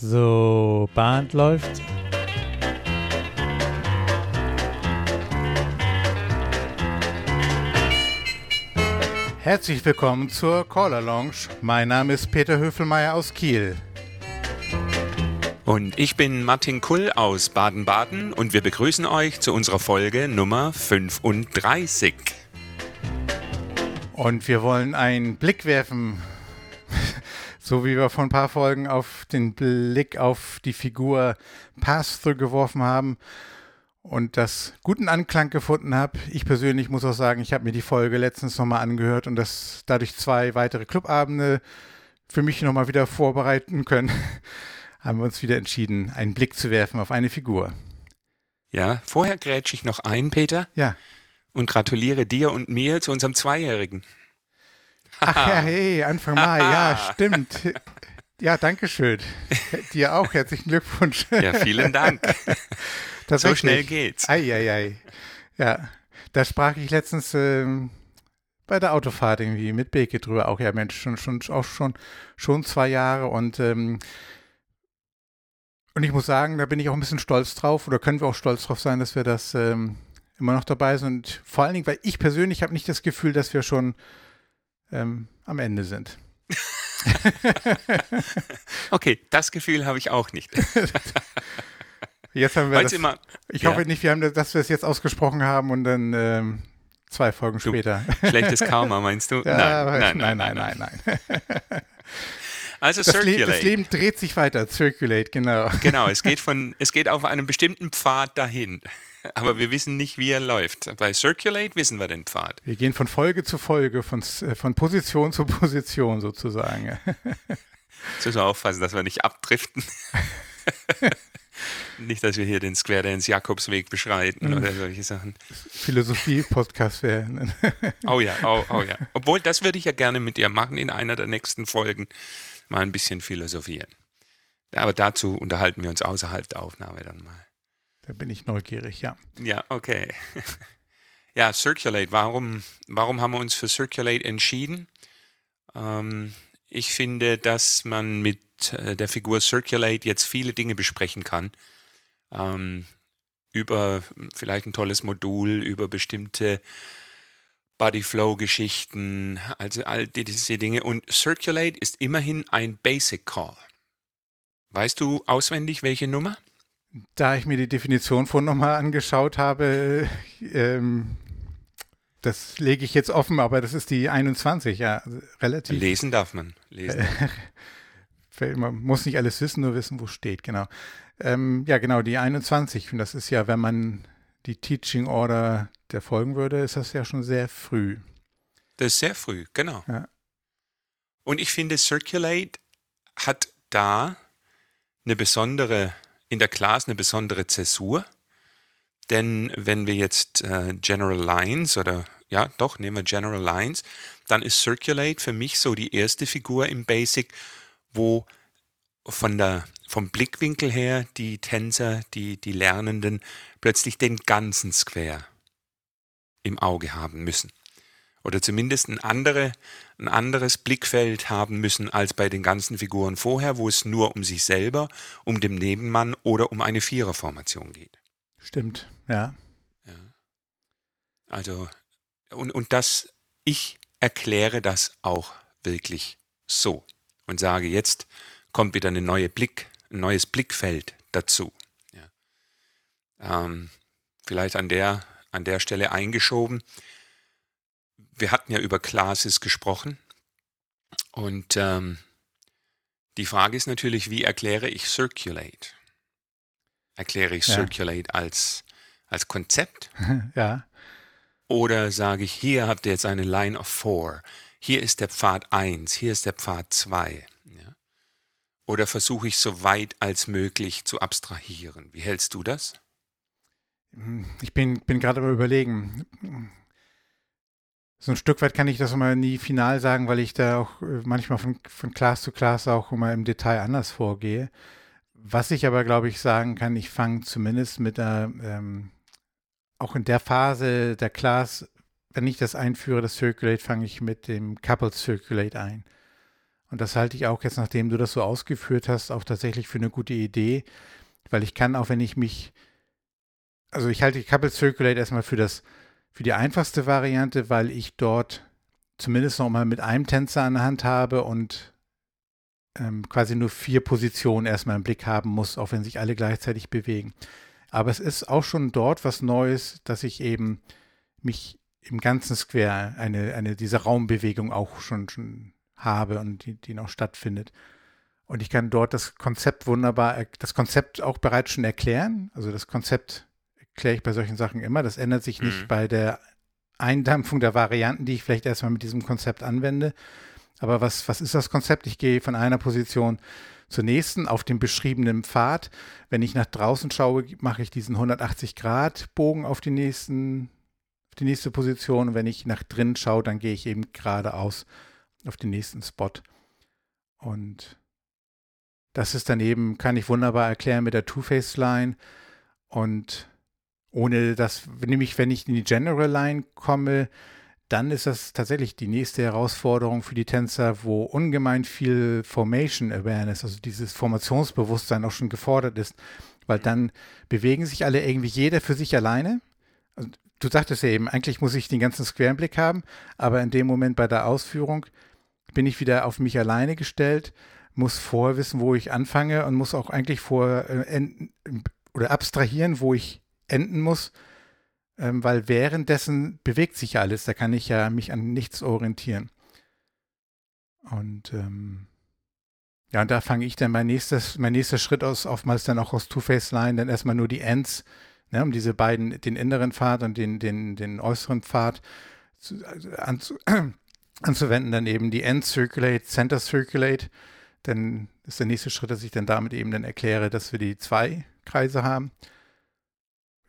So, Band läuft. Herzlich willkommen zur Caller Lounge. Mein Name ist Peter Höfelmeier aus Kiel. Und ich bin Martin Kull aus Baden-Baden und wir begrüßen euch zu unserer Folge Nummer 35. Und wir wollen einen Blick werfen, so wie wir vor ein paar Folgen auf den Blick auf die Figur Pass-Through geworfen haben und das guten Anklang gefunden habe. Ich persönlich muss auch sagen, ich habe mir die Folge letztens nochmal angehört und das dadurch zwei weitere Clubabende für mich nochmal wieder vorbereiten können, haben wir uns wieder entschieden, einen Blick zu werfen auf eine Figur. Ja, vorher grätsche ich noch ein, Peter. Ja. Und gratuliere dir und mir zu unserem Zweijährigen. Ach ja, hey, Anfang Mai, ja, stimmt. Ja, danke schön. Dir auch herzlichen Glückwunsch. Ja, vielen Dank. so schnell geht's. Ei, ei, ei. Ja, da sprach ich letztens ähm, bei der Autofahrt irgendwie mit Beke drüber. Auch ja, Mensch, schon, schon, auch schon, schon zwei Jahre und ähm, und ich muss sagen, da bin ich auch ein bisschen stolz drauf oder können wir auch stolz drauf sein, dass wir das ähm, immer noch dabei sind. Und vor allen Dingen, weil ich persönlich habe nicht das Gefühl, dass wir schon ähm, am Ende sind. okay, das Gefühl habe ich auch nicht. jetzt haben wir das, immer, ich ja. hoffe nicht, wir haben, dass wir es jetzt ausgesprochen haben und dann ähm, zwei Folgen du, später. Schlechtes Karma, meinst du? Ja, nein, nein, nein, nein, nein. nein. Also das Circulate. Le das Leben dreht sich weiter. Circulate, genau. Genau, es geht von, es geht auf einem bestimmten Pfad dahin. Aber wir wissen nicht, wie er läuft. Bei Circulate wissen wir den Pfad. Wir gehen von Folge zu Folge, von, äh, von Position zu Position sozusagen. Jetzt müssen wir aufpassen, dass wir nicht abdriften. nicht, dass wir hier den Square Dance Jakobsweg beschreiten oder solche Sachen. Philosophie-Podcast werden. oh ja, oh, oh ja. Obwohl, das würde ich ja gerne mit dir machen in einer der nächsten Folgen mal ein bisschen philosophieren. Aber dazu unterhalten wir uns außerhalb der Aufnahme dann mal. Da bin ich neugierig, ja. Ja, okay. ja, Circulate. Warum, warum haben wir uns für Circulate entschieden? Ähm, ich finde, dass man mit äh, der Figur Circulate jetzt viele Dinge besprechen kann. Ähm, über vielleicht ein tolles Modul, über bestimmte Bodyflow-Geschichten, also all diese Dinge. Und Circulate ist immerhin ein Basic Call. Weißt du auswendig, welche Nummer? Da ich mir die Definition von nochmal angeschaut habe, ähm, das lege ich jetzt offen, aber das ist die 21, ja, relativ. Lesen darf man. Lesen. man muss nicht alles wissen, nur wissen, wo steht, genau. Ähm, ja, genau, die 21. Und das ist ja, wenn man die Teaching Order der folgen würde, ist das ja schon sehr früh. Das ist sehr früh, genau. Ja. Und ich finde, Circulate hat da eine besondere, in der Class eine besondere Zäsur. Denn wenn wir jetzt äh, General Lines oder ja, doch, nehmen wir General Lines, dann ist Circulate für mich so die erste Figur im Basic, wo von der, vom Blickwinkel her die Tänzer, die, die Lernenden plötzlich den ganzen Square im Auge haben müssen. Oder zumindest ein, andere, ein anderes Blickfeld haben müssen als bei den ganzen Figuren vorher, wo es nur um sich selber, um den Nebenmann oder um eine Viererformation geht. Stimmt, ja. ja. Also, und, und das, ich erkläre das auch wirklich so und sage, jetzt kommt wieder eine neue Blick, ein neues Blickfeld dazu. Ja. Ähm, vielleicht an der an der Stelle eingeschoben. Wir hatten ja über Classes gesprochen und ähm, die Frage ist natürlich, wie erkläre ich Circulate? Erkläre ich ja. Circulate als, als Konzept? ja. Oder sage ich, hier habt ihr jetzt eine Line of Four, hier ist der Pfad 1, hier ist der Pfad 2. Ja? Oder versuche ich so weit als möglich zu abstrahieren? Wie hältst du das? Ich bin, bin gerade am Überlegen. So ein Stück weit kann ich das immer nie final sagen, weil ich da auch äh, manchmal von, von Class zu Class auch immer im Detail anders vorgehe. Was ich aber, glaube ich, sagen kann, ich fange zumindest mit der, ähm, auch in der Phase der Class, wenn ich das einführe, das Circulate, fange ich mit dem Coupled Circulate ein. Und das halte ich auch jetzt, nachdem du das so ausgeführt hast, auch tatsächlich für eine gute Idee, weil ich kann auch, wenn ich mich, also ich halte die Couple Circulate erstmal für das, für die einfachste Variante, weil ich dort zumindest noch mal mit einem Tänzer an der Hand habe und ähm, quasi nur vier Positionen erstmal im Blick haben muss, auch wenn sich alle gleichzeitig bewegen. Aber es ist auch schon dort was Neues, dass ich eben mich im ganzen Square eine, eine diese Raumbewegung auch schon, schon habe und die, die noch stattfindet. Und ich kann dort das Konzept wunderbar, das Konzept auch bereits schon erklären. Also das Konzept erkläre ich bei solchen Sachen immer. Das ändert sich nicht mhm. bei der Eindampfung der Varianten, die ich vielleicht erstmal mit diesem Konzept anwende. Aber was, was ist das Konzept? Ich gehe von einer Position zur nächsten auf dem beschriebenen Pfad. Wenn ich nach draußen schaue, mache ich diesen 180-Grad-Bogen auf die nächsten, auf die nächste Position. Und wenn ich nach drinnen schaue, dann gehe ich eben geradeaus auf den nächsten Spot. Und das ist dann eben, kann ich wunderbar erklären mit der Two-Face-Line. Und ohne dass, nämlich wenn ich in die General Line komme, dann ist das tatsächlich die nächste Herausforderung für die Tänzer, wo ungemein viel Formation Awareness, also dieses Formationsbewusstsein auch schon gefordert ist, weil dann bewegen sich alle irgendwie jeder für sich alleine. Du sagtest ja eben, eigentlich muss ich den ganzen Square im Blick haben, aber in dem Moment bei der Ausführung bin ich wieder auf mich alleine gestellt, muss vorher wissen, wo ich anfange und muss auch eigentlich vor äh, oder abstrahieren, wo ich enden muss, ähm, weil währenddessen bewegt sich ja alles. Da kann ich ja mich an nichts orientieren. Und ähm, ja, und da fange ich dann mein nächstes, mein nächster Schritt aus, oftmals dann auch aus Two-Face-Line, dann erstmal nur die Ends, ne, um diese beiden, den inneren Pfad und den, den, den äußeren Pfad zu, also anzu, anzuwenden, dann eben die Ends Circulate, Center Circulate. Dann ist der nächste Schritt, dass ich dann damit eben dann erkläre, dass wir die zwei Kreise haben.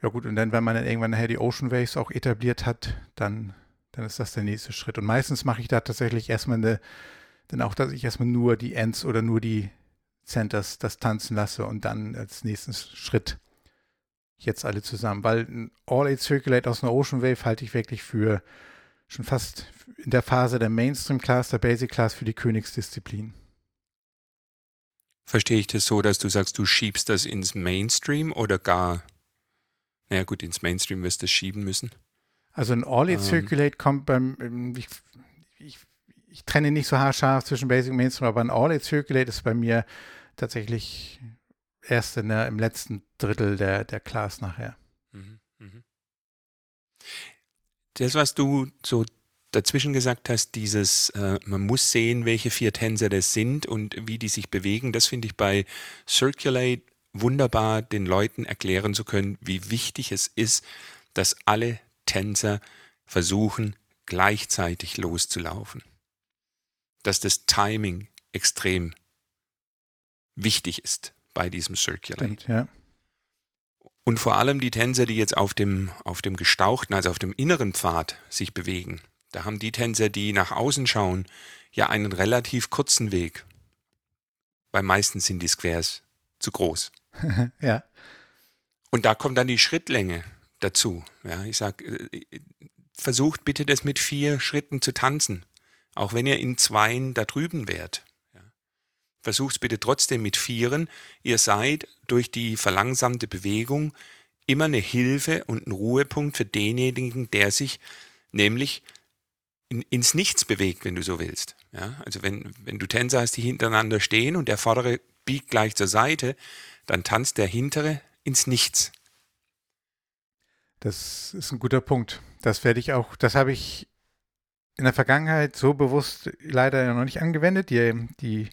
Ja gut, und dann, wenn man dann irgendwann nachher die Ocean Waves auch etabliert hat, dann, dann ist das der nächste Schritt. Und meistens mache ich da tatsächlich erstmal eine, dann auch, dass ich erstmal nur die Ends oder nur die Centers das tanzen lasse und dann als nächsten Schritt jetzt alle zusammen. Weil ein All-Eight Circulate aus einer Ocean Wave halte ich wirklich für schon fast in der Phase der Mainstream-Class, der Basic-Class für die Königsdisziplin. Verstehe ich das so, dass du sagst, du schiebst das ins Mainstream oder gar naja, gut, ins Mainstream wirst du es schieben müssen. Also ein All-It ähm. Circulate kommt beim, ähm, ich, ich, ich, trenne nicht so haarscharf zwischen Basic und Mainstream, aber ein All-It Circulate ist bei mir tatsächlich erst in der, im letzten Drittel der, der Class nachher. Mhm, mhm. Das, was du so dazwischen gesagt hast, dieses, äh, man muss sehen, welche vier Tänzer das sind und wie die sich bewegen, das finde ich bei Circulate wunderbar den Leuten erklären zu können, wie wichtig es ist, dass alle Tänzer versuchen, gleichzeitig loszulaufen. Dass das Timing extrem wichtig ist bei diesem Circulate. Stimmt, ja. Und vor allem die Tänzer, die jetzt auf dem, auf dem gestauchten, also auf dem inneren Pfad sich bewegen. Da haben die Tänzer, die nach außen schauen, ja einen relativ kurzen Weg. Weil meistens sind die Squares zu groß. ja. Und da kommt dann die Schrittlänge dazu. Ja, ich sag, äh, versucht bitte das mit vier Schritten zu tanzen, auch wenn ihr in zweien da drüben wärt. Ja. Versucht bitte trotzdem mit vieren. Ihr seid durch die verlangsamte Bewegung immer eine Hilfe und ein Ruhepunkt für denjenigen, der sich nämlich in, ins Nichts bewegt, wenn du so willst. Ja, also wenn, wenn du Tänzer hast, die hintereinander stehen und der vordere biegt gleich zur Seite, dann tanzt der hintere ins Nichts. Das ist ein guter Punkt. Das werde ich auch, das habe ich in der Vergangenheit so bewusst leider noch nicht angewendet. Die, die,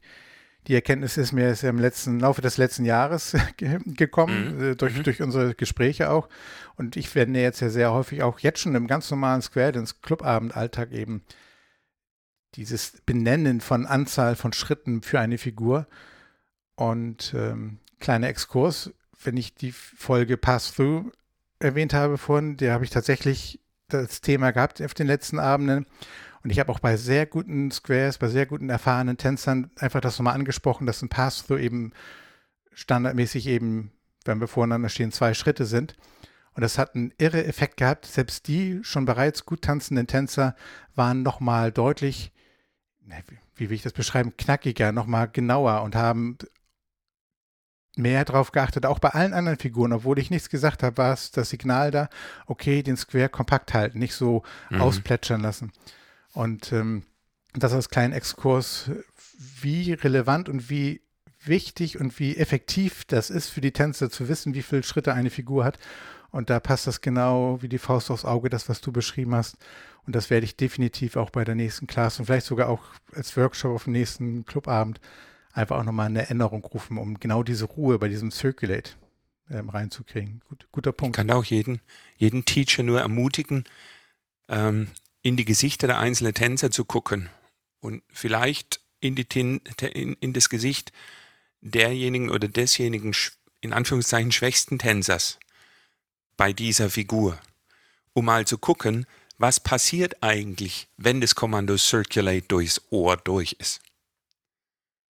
die Erkenntnis ist mir im letzten Laufe des letzten Jahres gekommen, mhm. Äh, durch, mhm. durch unsere Gespräche auch. Und ich werde jetzt ja sehr häufig auch jetzt schon im ganz normalen Square, ins Clubabendalltag eben dieses Benennen von Anzahl von Schritten für eine Figur. Und ähm, kleiner Exkurs, wenn ich die Folge Pass-Through erwähnt habe vorhin, der habe ich tatsächlich das Thema gehabt auf den letzten Abenden. Und ich habe auch bei sehr guten Squares, bei sehr guten erfahrenen Tänzern einfach das nochmal angesprochen, dass ein Pass-Through eben standardmäßig eben, wenn wir voreinander stehen, zwei Schritte sind. Und das hat einen irre Effekt gehabt. Selbst die schon bereits gut tanzenden Tänzer waren nochmal deutlich, wie will ich das beschreiben, knackiger, nochmal genauer und haben mehr darauf geachtet, auch bei allen anderen Figuren, obwohl ich nichts gesagt habe, war es das Signal da, okay, den Square kompakt halten, nicht so mhm. ausplätschern lassen. Und ähm, das als kleinen Exkurs, wie relevant und wie wichtig und wie effektiv das ist für die Tänzer zu wissen, wie viele Schritte eine Figur hat. Und da passt das genau wie die Faust aufs Auge, das, was du beschrieben hast. Und das werde ich definitiv auch bei der nächsten Class und vielleicht sogar auch als Workshop auf dem nächsten Clubabend einfach auch nochmal eine Erinnerung rufen, um genau diese Ruhe bei diesem Circulate ähm, reinzukriegen. Gut, guter Punkt. Ich kann auch jeden, jeden Teacher nur ermutigen, ähm, in die Gesichter der einzelnen Tänzer zu gucken und vielleicht in, die, in, in das Gesicht derjenigen oder desjenigen in Anführungszeichen schwächsten Tänzers bei dieser Figur, um mal zu gucken, was passiert eigentlich, wenn das Kommando Circulate durchs Ohr durch ist.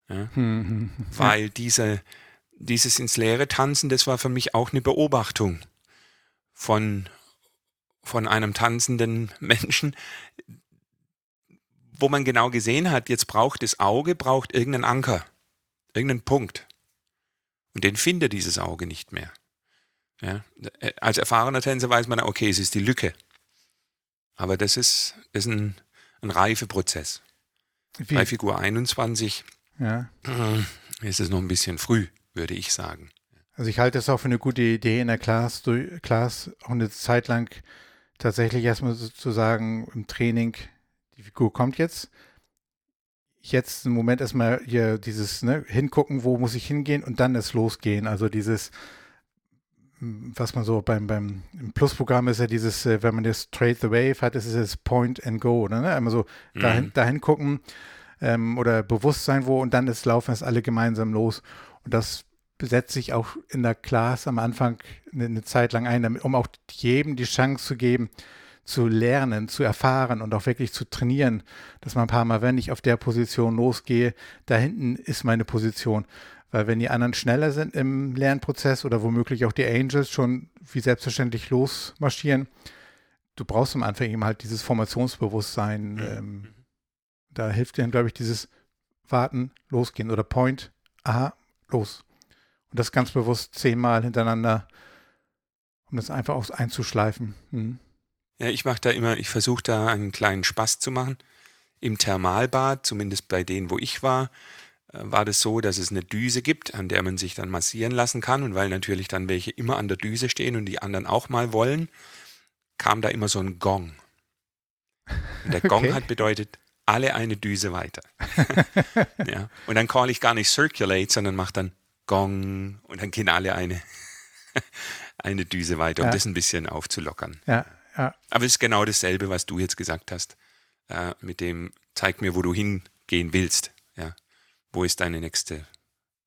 Ja? Hm, Weil diese, dieses ins Leere tanzen, das war für mich auch eine Beobachtung von, von einem tanzenden Menschen, wo man genau gesehen hat, jetzt braucht das Auge, braucht irgendeinen Anker, irgendeinen Punkt. Und den findet dieses Auge nicht mehr. Ja? Als erfahrener Tänzer weiß man, okay, es ist die Lücke. Aber das ist, ist ein, ein Reifeprozess. Wie? Bei Figur 21 ja. ist es noch ein bisschen früh, würde ich sagen. Also ich halte es auch für eine gute Idee in der Class, Class auch eine Zeit lang tatsächlich erstmal zu sagen im Training, die Figur kommt jetzt. Jetzt im Moment erstmal hier dieses ne, hingucken, wo muss ich hingehen und dann es losgehen. Also dieses was man so beim, beim Plus-Programm ist ja dieses, äh, wenn man das Trade the Wave hat, ist es das Point and Go, oder, ne? Einmal so mhm. dahin, dahin gucken ähm, oder bewusst sein, wo und dann ist laufen es alle gemeinsam los. Und das setzt sich auch in der Class am Anfang eine, eine Zeit lang ein, damit, um auch jedem die Chance zu geben, zu lernen, zu erfahren und auch wirklich zu trainieren, dass man ein paar Mal, wenn ich auf der Position losgehe, da hinten ist meine Position. Weil wenn die anderen schneller sind im Lernprozess oder womöglich auch die Angels schon wie selbstverständlich losmarschieren, du brauchst am Anfang eben halt dieses Formationsbewusstsein. Mhm. Ähm, da hilft dir, glaube ich, dieses Warten, losgehen oder Point, aha, los. Und das ganz bewusst zehnmal hintereinander, um das einfach auch einzuschleifen. Mhm. Ja, ich mache da immer, ich versuche da einen kleinen Spaß zu machen. Im Thermalbad, zumindest bei denen, wo ich war, äh, war das so, dass es eine Düse gibt, an der man sich dann massieren lassen kann. Und weil natürlich dann welche immer an der Düse stehen und die anderen auch mal wollen, kam da immer so ein Gong. Und der Gong okay. hat bedeutet, alle eine Düse weiter. ja. Und dann call ich gar nicht Circulate, sondern mache dann Gong und dann gehen alle eine, eine Düse weiter, um ja. das ein bisschen aufzulockern. Ja, ja. Aber es ist genau dasselbe, was du jetzt gesagt hast, äh, mit dem zeig mir, wo du hingehen willst. Ja wo ist deine nächste,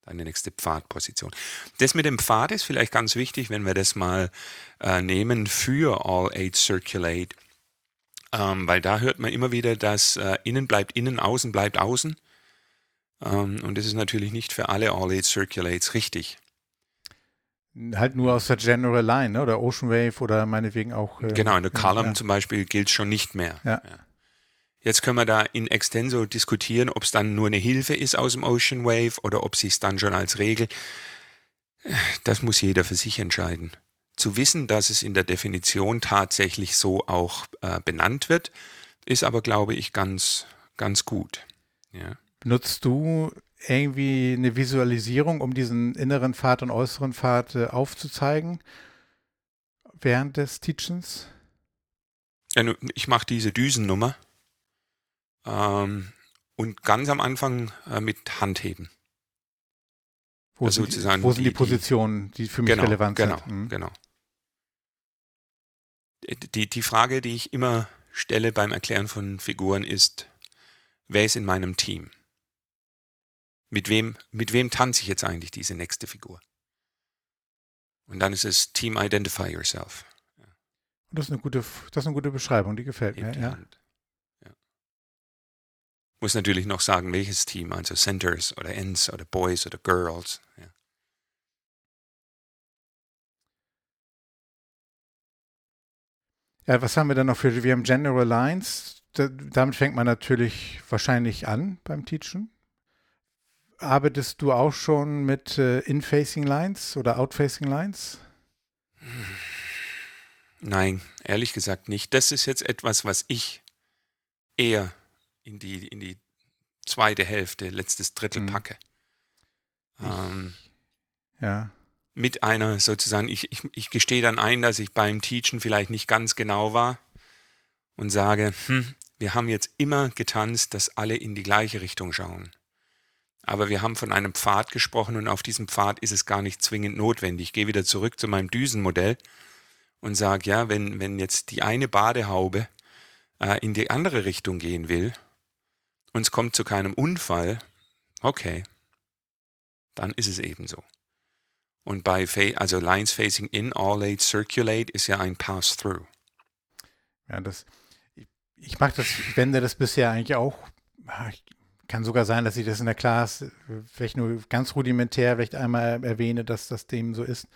deine nächste Pfadposition. Das mit dem Pfad ist vielleicht ganz wichtig, wenn wir das mal äh, nehmen für All Age Circulate, ähm, weil da hört man immer wieder, dass äh, innen bleibt innen, außen bleibt außen. Ähm, und das ist natürlich nicht für alle All Age Circulates richtig. Halt nur aus der General Line ne? oder Ocean Wave oder meinetwegen auch. Äh, genau, in der Column ja. zum Beispiel gilt schon nicht mehr. Ja. ja. Jetzt können wir da in extenso diskutieren, ob es dann nur eine Hilfe ist aus dem Ocean Wave oder ob sich es dann schon als Regel. Das muss jeder für sich entscheiden. Zu wissen, dass es in der Definition tatsächlich so auch äh, benannt wird, ist aber, glaube ich, ganz, ganz gut. Ja. Benutzt du irgendwie eine Visualisierung, um diesen inneren Pfad und äußeren Pfad äh, aufzuzeigen während des Teachens? Ja, ich mache diese Düsennummer. Ähm, und ganz am Anfang äh, mit Handheben. Wo, also sind, sozusagen wo sind die, die Positionen, die für mich genau, relevant genau, sind? Mhm. Genau. Die, die Frage, die ich immer stelle beim Erklären von Figuren ist, wer ist in meinem Team? Mit wem, mit wem tanze ich jetzt eigentlich diese nächste Figur? Und dann ist es Team Identify Yourself. Das ist eine gute, das ist eine gute Beschreibung, die gefällt mir. Ja. Muss natürlich noch sagen, welches Team, also Centers oder Ends oder Boys oder Girls. Ja. Ja, was haben wir dann noch für, wir haben General Lines, damit fängt man natürlich wahrscheinlich an beim Teachen. Arbeitest du auch schon mit äh, In-Facing Lines oder Out-Facing Lines? Nein, ehrlich gesagt nicht. Das ist jetzt etwas, was ich eher in die, in die zweite Hälfte, letztes Drittel mhm. packe. Ähm, ja. Mit einer sozusagen, ich, ich, ich gestehe dann ein, dass ich beim Teachen vielleicht nicht ganz genau war und sage, hm, wir haben jetzt immer getanzt, dass alle in die gleiche Richtung schauen. Aber wir haben von einem Pfad gesprochen und auf diesem Pfad ist es gar nicht zwingend notwendig. Ich gehe wieder zurück zu meinem Düsenmodell und sage, ja, wenn, wenn jetzt die eine Badehaube äh, in die andere Richtung gehen will und es kommt zu keinem Unfall, okay, dann ist es eben so. Und bei also Lines facing in, all eight circulate ist ja ein Pass-Through. Ja, das, ich, ich mache das, ich wende das bisher eigentlich auch. Ah, kann sogar sein, dass ich das in der Class vielleicht nur ganz rudimentär vielleicht einmal erwähne, dass das dem so ist.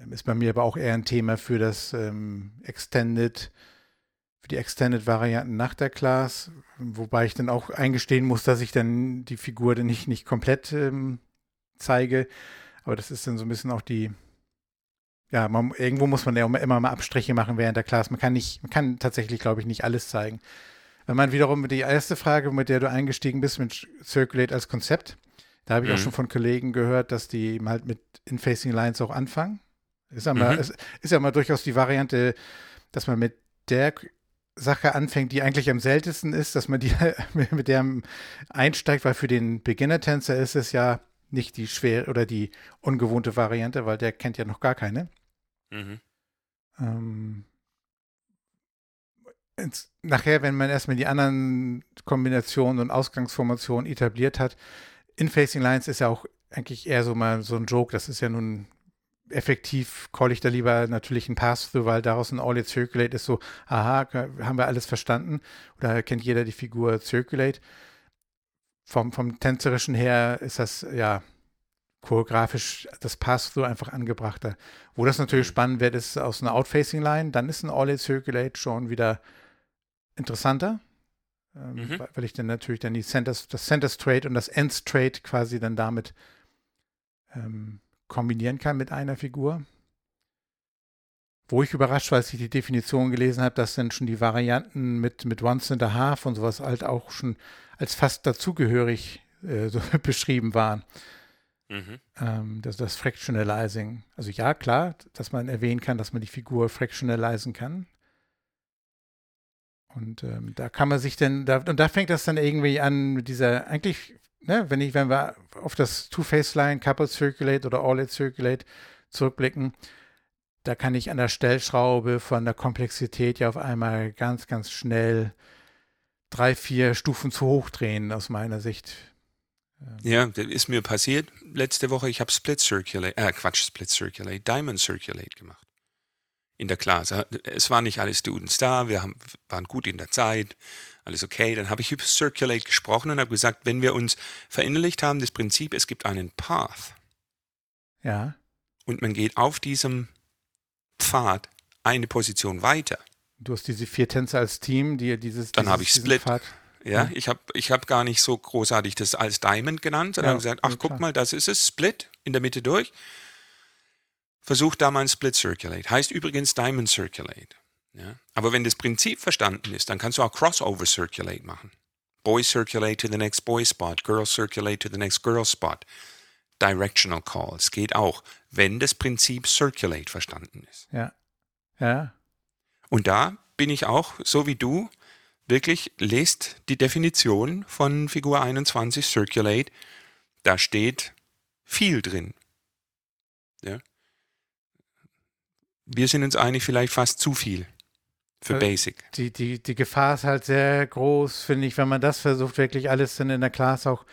Ähm, ist bei mir aber auch eher ein Thema für das ähm, Extended, für die Extended-Varianten nach der Class, wobei ich dann auch eingestehen muss, dass ich dann die Figur dann nicht, nicht komplett ähm, zeige. Aber das ist dann so ein bisschen auch die, ja, man, irgendwo muss man ja immer mal Abstriche machen während der Class. Man kann nicht, man kann tatsächlich, glaube ich, nicht alles zeigen. Wenn man wiederum die erste Frage, mit der du eingestiegen bist, mit Circulate als Konzept, da habe ich mhm. auch schon von Kollegen gehört, dass die halt mit In-Facing Lines auch anfangen. Ist ja, mal, mhm. ist, ist ja mal durchaus die Variante, dass man mit der Sache anfängt, die eigentlich am seltensten ist, dass man die mit der einsteigt, weil für den Beginner-Tänzer ist es ja nicht die schwer oder die ungewohnte Variante, weil der kennt ja noch gar keine. Mhm. Ähm, ins, nachher, wenn man erstmal die anderen Kombinationen und Ausgangsformationen etabliert hat, in Facing Lines ist ja auch eigentlich eher so mal so ein Joke. Das ist ja nun effektiv, call ich da lieber natürlich ein Pass-Through, weil daraus ein All-It Circulate ist so, aha, haben wir alles verstanden? Oder kennt jeder die Figur Circulate? Vom, vom Tänzerischen her ist das ja choreografisch das Pass-Through einfach angebrachter. Wo das natürlich mhm. spannend wird, ist aus einer Out-Facing-Line, dann ist ein All-It Circulate schon wieder interessanter, ähm, mhm. weil ich dann natürlich dann die Centers, das Center Straight und das End Straight quasi dann damit ähm, kombinieren kann mit einer Figur. Wo ich überrascht war, als ich die Definition gelesen habe, dass dann schon die Varianten mit, mit Once and a Half und sowas halt auch schon als fast dazugehörig äh, so beschrieben waren. Mhm. Ähm, das, das Fractionalizing. Also ja, klar, dass man erwähnen kann, dass man die Figur fractionalisen kann. Und ähm, da kann man sich dann, da, und da fängt das dann irgendwie an mit dieser, eigentlich, ne, wenn ich, wenn wir auf das Two-Face-Line, Couple Circulate oder All-It Circulate zurückblicken, da kann ich an der Stellschraube von der Komplexität ja auf einmal ganz, ganz schnell drei, vier Stufen zu hoch drehen, aus meiner Sicht. Ähm. Ja, das ist mir passiert letzte Woche. Ich habe Split Circulate, äh, Quatsch, Split Circulate, Diamond Circulate gemacht in der Klasse. Es waren nicht alle Students da, wir haben, waren gut in der Zeit, alles okay. Dann habe ich über Circulate gesprochen und habe gesagt, wenn wir uns verinnerlicht haben, das Prinzip, es gibt einen Path. Ja. Und man geht auf diesem Pfad eine Position weiter. Du hast diese vier Tänzer als Team, die dieses. Dann habe ich Split. Pfad. Ja, ich habe ich hab gar nicht so großartig das als Diamond genannt, sondern ja, gesagt, ach, guck mal, das ist es, Split in der Mitte durch. Versuch da mal ein Split Circulate. Heißt übrigens Diamond Circulate. Ja? Aber wenn das Prinzip verstanden ist, dann kannst du auch Crossover Circulate machen. Boy Circulate to the next Boy Spot, Girl Circulate to the next Girl Spot. Directional Calls geht auch, wenn das Prinzip Circulate verstanden ist. Ja. Ja. Und da bin ich auch, so wie du, wirklich, lest die Definition von Figur 21 Circulate. Da steht viel drin. Ja wir sind uns einig, vielleicht fast zu viel für äh, Basic. Die, die, die Gefahr ist halt sehr groß, finde ich, wenn man das versucht, wirklich alles dann in der Class auch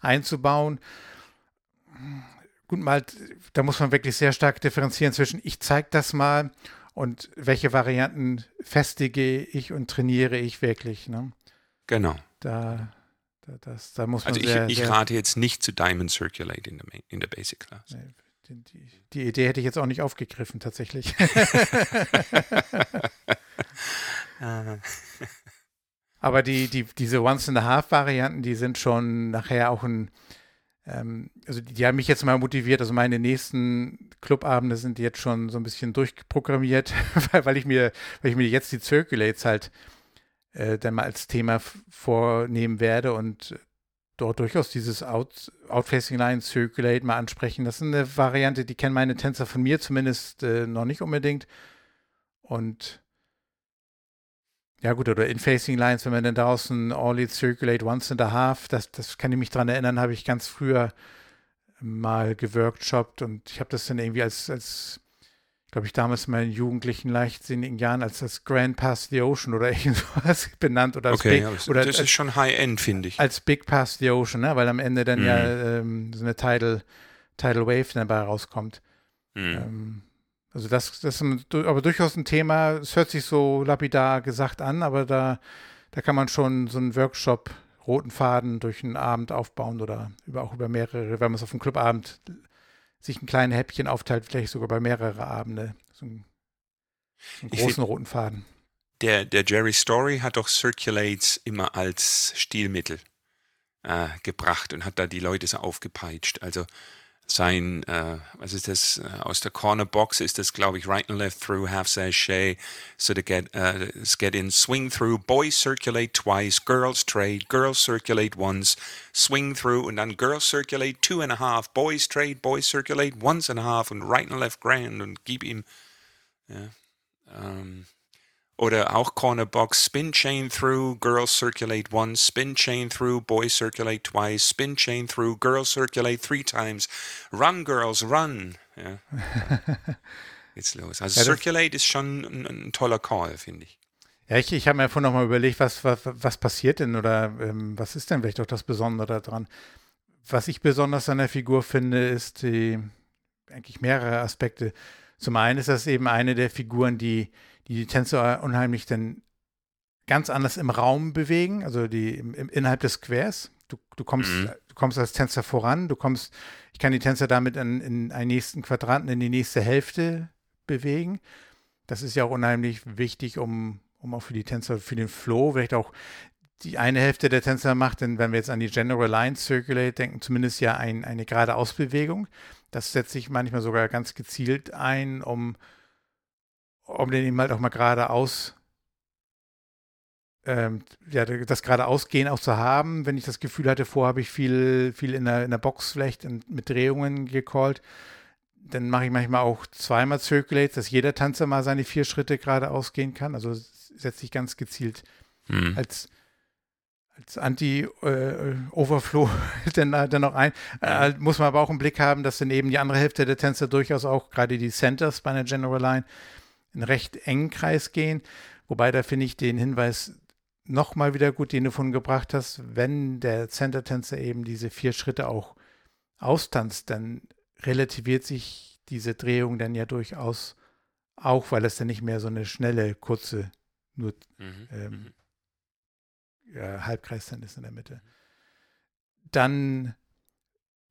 einzubauen. Gut, mal, da muss man wirklich sehr stark differenzieren zwischen ich zeige das mal und welche Varianten festige ich und trainiere ich wirklich. Ne? Genau. Da, da, das, da muss man also sehr, ich, ich rate jetzt nicht zu Diamond Circulate in der, in der Basic Class. Nee, die, die, Idee hätte ich jetzt auch nicht aufgegriffen, tatsächlich. Aber die, die, diese Once-and-a-Half-Varianten, die sind schon nachher auch ein, ähm, also die, die, haben mich jetzt mal motiviert. Also meine nächsten Clubabende sind jetzt schon so ein bisschen durchprogrammiert, weil, weil ich mir, weil ich mir jetzt die Circulates halt äh, dann mal als Thema vornehmen werde und dort durchaus dieses Out, Outfacing Line Circulate mal ansprechen. Das ist eine Variante, die kennen meine Tänzer von mir zumindest äh, noch nicht unbedingt. Und ja gut, oder In-Facing Lines, wenn man dann daraus ein All-Lead Circulate Once and a Half, das, das kann ich mich dran erinnern, habe ich ganz früher mal geworkshoppt und ich habe das dann irgendwie als, als glaube ich, damals in meinen jugendlichen, leichtsinnigen Jahren als das Grand Pass the Ocean oder irgendwas benannt. Oder als okay, Big, oder das als, ist schon High-End, finde ich. Als Big Pass the Ocean, ne? weil am Ende dann mhm. ja ähm, so eine Tidal, Tidal Wave dabei rauskommt. Mhm. Ähm, also das, das ist aber durchaus ein Thema, es hört sich so lapidar gesagt an, aber da, da kann man schon so einen Workshop roten Faden durch einen Abend aufbauen oder über, auch über mehrere, wenn man es auf einem Clubabend sich ein kleines Häppchen aufteilt, vielleicht sogar bei mehrere Abende. So einen, einen großen find, roten Faden. Der, der Jerry Story hat doch Circulates immer als Stilmittel äh, gebracht und hat da die Leute so aufgepeitscht. Also sein, äh, was ist das, äh, aus der Corner Box ist das, glaube ich, right and left through, half sachet, so to get, uh, get in, swing through, boys circulate twice, girls trade, girls circulate once, swing through, und dann girls circulate two and a half, boys trade, boys circulate once and a half, und right and left grand, und gib ihm, ja, ähm, Oder auch Corner Box, Spin Chain Through, Girls Circulate once, Spin Chain Through, Boys Circulate twice, Spin Chain Through, Girls Circulate three times, Run Girls, Run. Ja. Geht's los. Also ja, Circulate ist schon ein, ein toller Call, finde ich. Ja, ich, ich habe mir vorhin nochmal überlegt, was, was, was passiert denn oder ähm, was ist denn vielleicht auch das Besondere daran? Was ich besonders an der Figur finde, ist die, eigentlich mehrere Aspekte. Zum einen ist das eben eine der Figuren, die die die Tänzer unheimlich dann ganz anders im Raum bewegen, also die im, im innerhalb des Squares. Du, du, kommst, mhm. du kommst als Tänzer voran, du kommst, ich kann die Tänzer damit in, in einen nächsten Quadranten, in die nächste Hälfte bewegen. Das ist ja auch unheimlich wichtig, um, um auch für die Tänzer, für den Flow, vielleicht auch die eine Hälfte der Tänzer macht, denn wenn wir jetzt an die General Line Circulate denken, zumindest ja ein, eine geradeausbewegung. Das setze ich manchmal sogar ganz gezielt ein, um um den eben halt auch mal geradeaus, ähm, ja, das geradeausgehen auch zu haben. Wenn ich das Gefühl hatte, vorher habe ich viel, viel in der, in der Box vielleicht mit Drehungen gecallt, dann mache ich manchmal auch zweimal Circulates, dass jeder Tanzer mal seine vier Schritte geradeaus gehen kann. Also setze ich ganz gezielt hm. als als Anti-Overflow äh, dann, dann noch ein. Äh, muss man aber auch im Blick haben, dass dann eben die andere Hälfte der Tänzer durchaus auch, gerade die Centers bei einer General Line, einen recht engen Kreis gehen. Wobei da finde ich den Hinweis nochmal wieder gut, den du von gebracht hast. Wenn der Center-Tänzer eben diese vier Schritte auch austanzt, dann relativiert sich diese Drehung dann ja durchaus auch, weil es dann nicht mehr so eine schnelle, kurze, nur mhm. ähm, mhm. ja, Halbkreis dann ist in der Mitte. Dann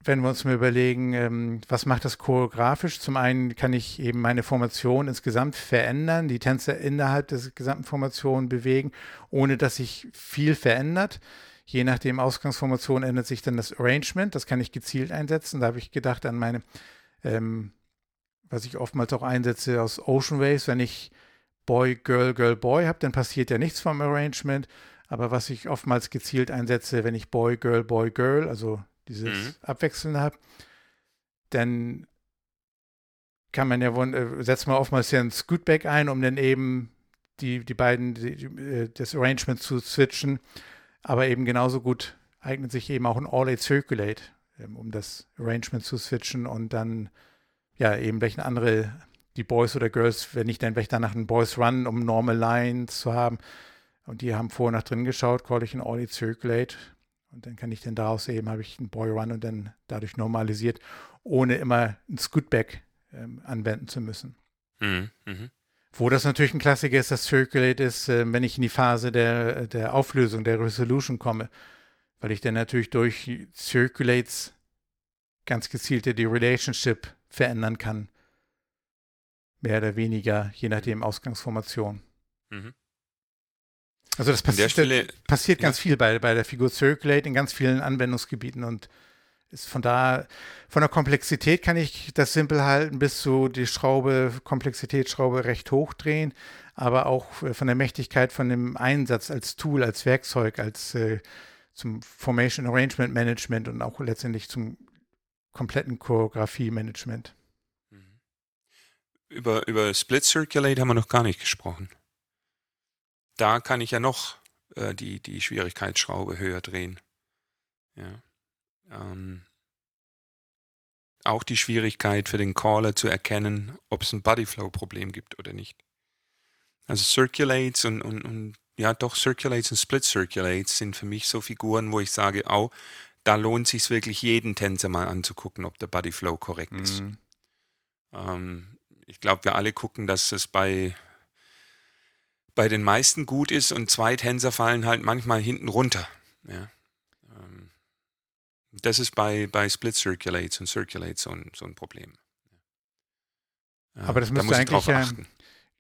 wenn wir uns mal überlegen, ähm, was macht das choreografisch? Zum einen kann ich eben meine Formation insgesamt verändern, die Tänzer innerhalb der gesamten Formation bewegen, ohne dass sich viel verändert. Je nachdem Ausgangsformation ändert sich dann das Arrangement. Das kann ich gezielt einsetzen. Da habe ich gedacht an meine, ähm, was ich oftmals auch einsetze aus Ocean Waves. Wenn ich Boy, Girl, Girl, Boy habe, dann passiert ja nichts vom Arrangement. Aber was ich oftmals gezielt einsetze, wenn ich Boy, Girl, Boy, Girl, also dieses mhm. Abwechseln habe, dann kann man ja, äh, setzt man oftmals ja ein Scootback ein, um dann eben die, die beiden, die, äh, das Arrangement zu switchen. Aber eben genauso gut eignet sich eben auch ein All-Eight Circulate, ähm, um das Arrangement zu switchen und dann ja eben welche andere, die Boys oder Girls, wenn ich dann vielleicht danach einen Boys Run, um Normal Lines zu haben. Und die haben vorher nach drin geschaut, call ich ein All-Eight Circulate und dann kann ich dann daraus eben, habe ich einen Boy Run und dann dadurch normalisiert, ohne immer ein Scootback ähm, anwenden zu müssen. Mhm. Mhm. Wo das natürlich ein Klassiker ist, das Circulate ist, äh, wenn ich in die Phase der, der Auflösung, der Resolution komme, weil ich dann natürlich durch Circulates ganz gezielt die Relationship verändern kann. Mehr oder weniger, je nachdem Ausgangsformation. Mhm. Also das passi Stelle, passiert ganz ja. viel bei, bei der Figur Circulate in ganz vielen Anwendungsgebieten und ist von da, von der Komplexität kann ich das simpel halten, bis zu die Schraube, Komplexitätsschraube recht hoch drehen, aber auch äh, von der Mächtigkeit von dem Einsatz als Tool, als Werkzeug, als äh, zum Formation Arrangement Management und auch letztendlich zum kompletten Choreografie-Management. Mhm. Über, über Split Circulate haben wir noch gar nicht gesprochen. Da kann ich ja noch äh, die, die Schwierigkeitsschraube höher drehen. Ja. Ähm, auch die Schwierigkeit für den Caller zu erkennen, ob es ein Bodyflow-Problem gibt oder nicht. Also Circulates und, und, und ja doch Circulates und Split Circulates sind für mich so Figuren, wo ich sage, oh, da lohnt es sich wirklich jeden Tänzer mal anzugucken, ob der Bodyflow korrekt mhm. ist. Ähm, ich glaube, wir alle gucken, dass es bei, bei den meisten gut ist und zwei Tänzer fallen halt manchmal hinten runter. Ja. Das ist bei, bei Split Circulates und Circulates so ein, so ein Problem. Aber das müsste da eigentlich ja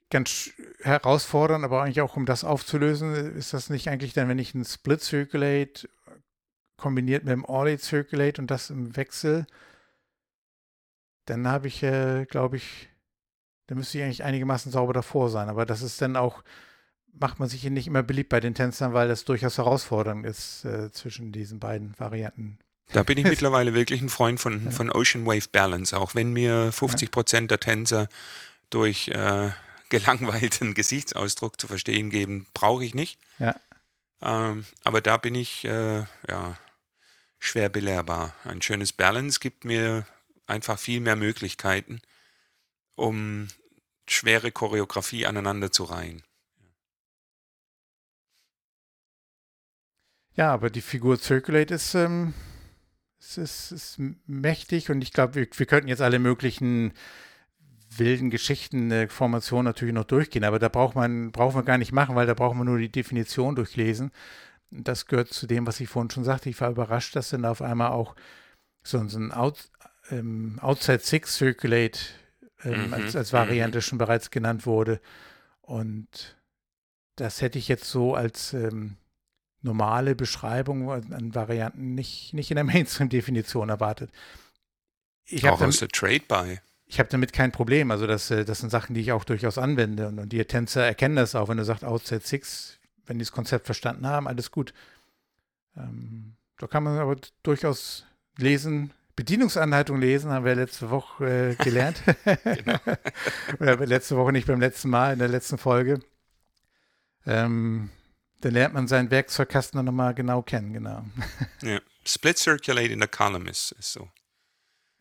ganz herausfordern, aber eigentlich auch um das aufzulösen, ist das nicht eigentlich dann, wenn ich ein Split Circulate kombiniert mit dem Orlate Circulate und das im Wechsel, dann habe ich, äh, glaube ich, da müsste ich eigentlich einigermaßen sauber davor sein. Aber das ist dann auch, macht man sich hier nicht immer beliebt bei den Tänzern, weil das durchaus herausfordernd ist äh, zwischen diesen beiden Varianten. Da bin ich mittlerweile wirklich ein Freund von, ja. von Ocean Wave Balance, auch wenn mir 50 Prozent der Tänzer durch äh, gelangweilten Gesichtsausdruck zu verstehen geben, brauche ich nicht. Ja. Ähm, aber da bin ich äh, ja, schwer belehrbar. Ein schönes Balance gibt mir einfach viel mehr Möglichkeiten, um schwere Choreografie aneinander zu reihen. Ja, aber die Figur Circulate ist ähm, es ist, ist mächtig und ich glaube, wir, wir könnten jetzt alle möglichen wilden Geschichten der Formation natürlich noch durchgehen, aber da braucht man, braucht man gar nicht machen, weil da braucht man nur die Definition durchlesen. Das gehört zu dem, was ich vorhin schon sagte. Ich war überrascht, dass dann auf einmal auch so, so ein Out, ähm, Outside Six Circulate ähm, mhm. als, als Variante mhm. schon bereits genannt wurde. Und das hätte ich jetzt so als ähm, normale Beschreibung an Varianten nicht, nicht in der Mainstream-Definition erwartet. Ich auch aus der Trade by. Ich habe damit kein Problem. Also das, äh, das sind Sachen, die ich auch durchaus anwende. Und, und die Tänzer erkennen das auch, wenn du sagst Outset 6, wenn die das Konzept verstanden haben, alles gut. Ähm, da kann man aber durchaus lesen, Bedienungsanleitung lesen, haben wir letzte Woche äh, gelernt. genau. Oder letzte Woche nicht beim letzten Mal, in der letzten Folge. Ähm, dann lernt man seinen Werkzeugkasten nochmal genau kennen, genau. Ja, Split Circulate in der Column ist, ist so.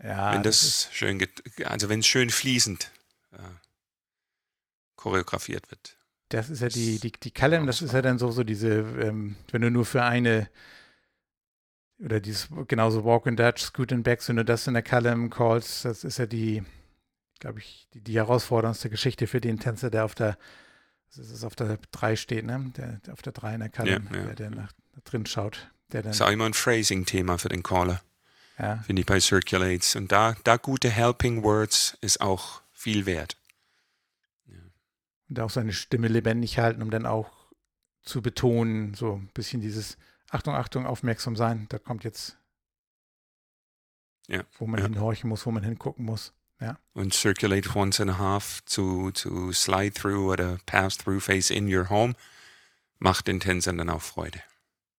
Ja. Wenn das, das schön, also wenn es schön fließend äh, choreografiert wird. Das ist ja die, die, die Column, das ist ja dann so, so diese, ähm, wenn du nur für eine oder dieses genauso Walk and Dutch, Scoot and Backs, wenn du das in der Column callst, das ist ja die, glaube ich, die, die herausforderndste Geschichte für den Tänzer, der auf der das ist auf der 3 steht, ne? Der, der auf der 3 in der Column, ja, ja, der, der nach, nach drin schaut. Der dann, das ist auch immer ein Phrasing-Thema für den Caller. Ja. Finde ich bei Circulates. Und da, da gute Helping Words ist auch viel wert. Ja. Und auch seine Stimme lebendig halten, um dann auch zu betonen, so ein bisschen dieses Achtung, Achtung, aufmerksam sein. Da kommt jetzt, ja. wo man hinhorchen muss, wo man hingucken muss. Ja. Und circulate once and a half zu, zu slide through oder pass through face in your home macht den Tänzern dann auch Freude.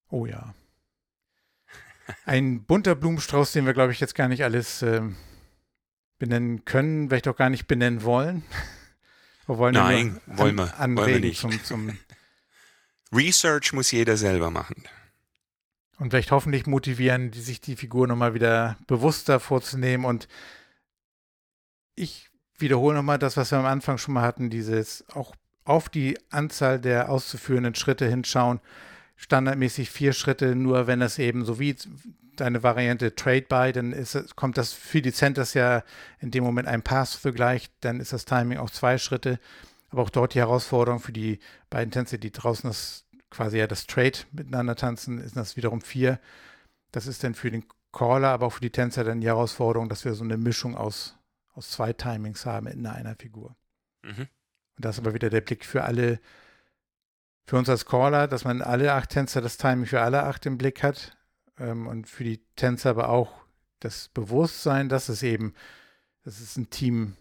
Oh ja. Ein bunter Blumenstrauß, den wir, glaube ich, jetzt gar nicht alles äh, benennen können, vielleicht auch gar nicht benennen wollen. Wir wollen Nein, ja wollen, wir, wollen wir nicht. Zum, zum Research muss jeder selber machen. Und vielleicht hoffentlich motivieren, die sich die Figur nochmal wieder bewusster vorzunehmen und ich wiederhole nochmal das, was wir am Anfang schon mal hatten, dieses auch auf die Anzahl der auszuführenden Schritte hinschauen. Standardmäßig vier Schritte, nur wenn das eben so wie deine Variante Trade by, dann ist, kommt das für die Centers ja in dem Moment ein Pass-Through gleich, dann ist das Timing auch zwei Schritte. Aber auch dort die Herausforderung für die beiden Tänzer, die draußen das quasi ja das Trade miteinander tanzen, ist das wiederum vier. Das ist dann für den Caller, aber auch für die Tänzer dann die Herausforderung, dass wir so eine Mischung aus aus zwei Timings haben in einer Figur. Mhm. Und das ist aber wieder der Blick für alle, für uns als Caller, dass man alle acht Tänzer das Timing für alle acht im Blick hat ähm, und für die Tänzer aber auch das Bewusstsein, dass es eben, dass es ein Team,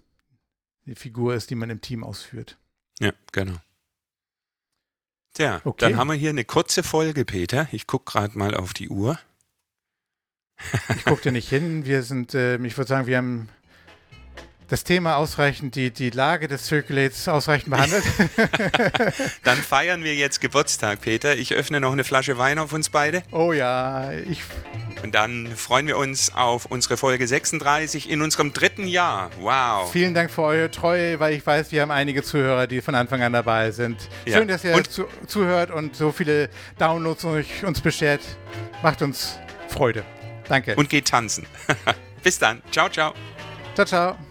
eine Figur ist, die man im Team ausführt. Ja, genau. Tja, okay. dann haben wir hier eine kurze Folge, Peter. Ich gucke gerade mal auf die Uhr. ich gucke dir nicht hin. Wir sind, äh, ich würde sagen, wir haben das Thema ausreichend, die, die Lage des Circulates ausreichend behandelt. Dann feiern wir jetzt Geburtstag, Peter. Ich öffne noch eine Flasche Wein auf uns beide. Oh ja, ich. Und dann freuen wir uns auf unsere Folge 36 in unserem dritten Jahr. Wow. Vielen Dank für eure Treue, weil ich weiß, wir haben einige Zuhörer, die von Anfang an dabei sind. Ja. Schön, dass ihr zu, zuhört und so viele Downloads uns beschert. Macht uns Freude. Danke. Und geht tanzen. Bis dann. Ciao, ciao. Ciao, ciao.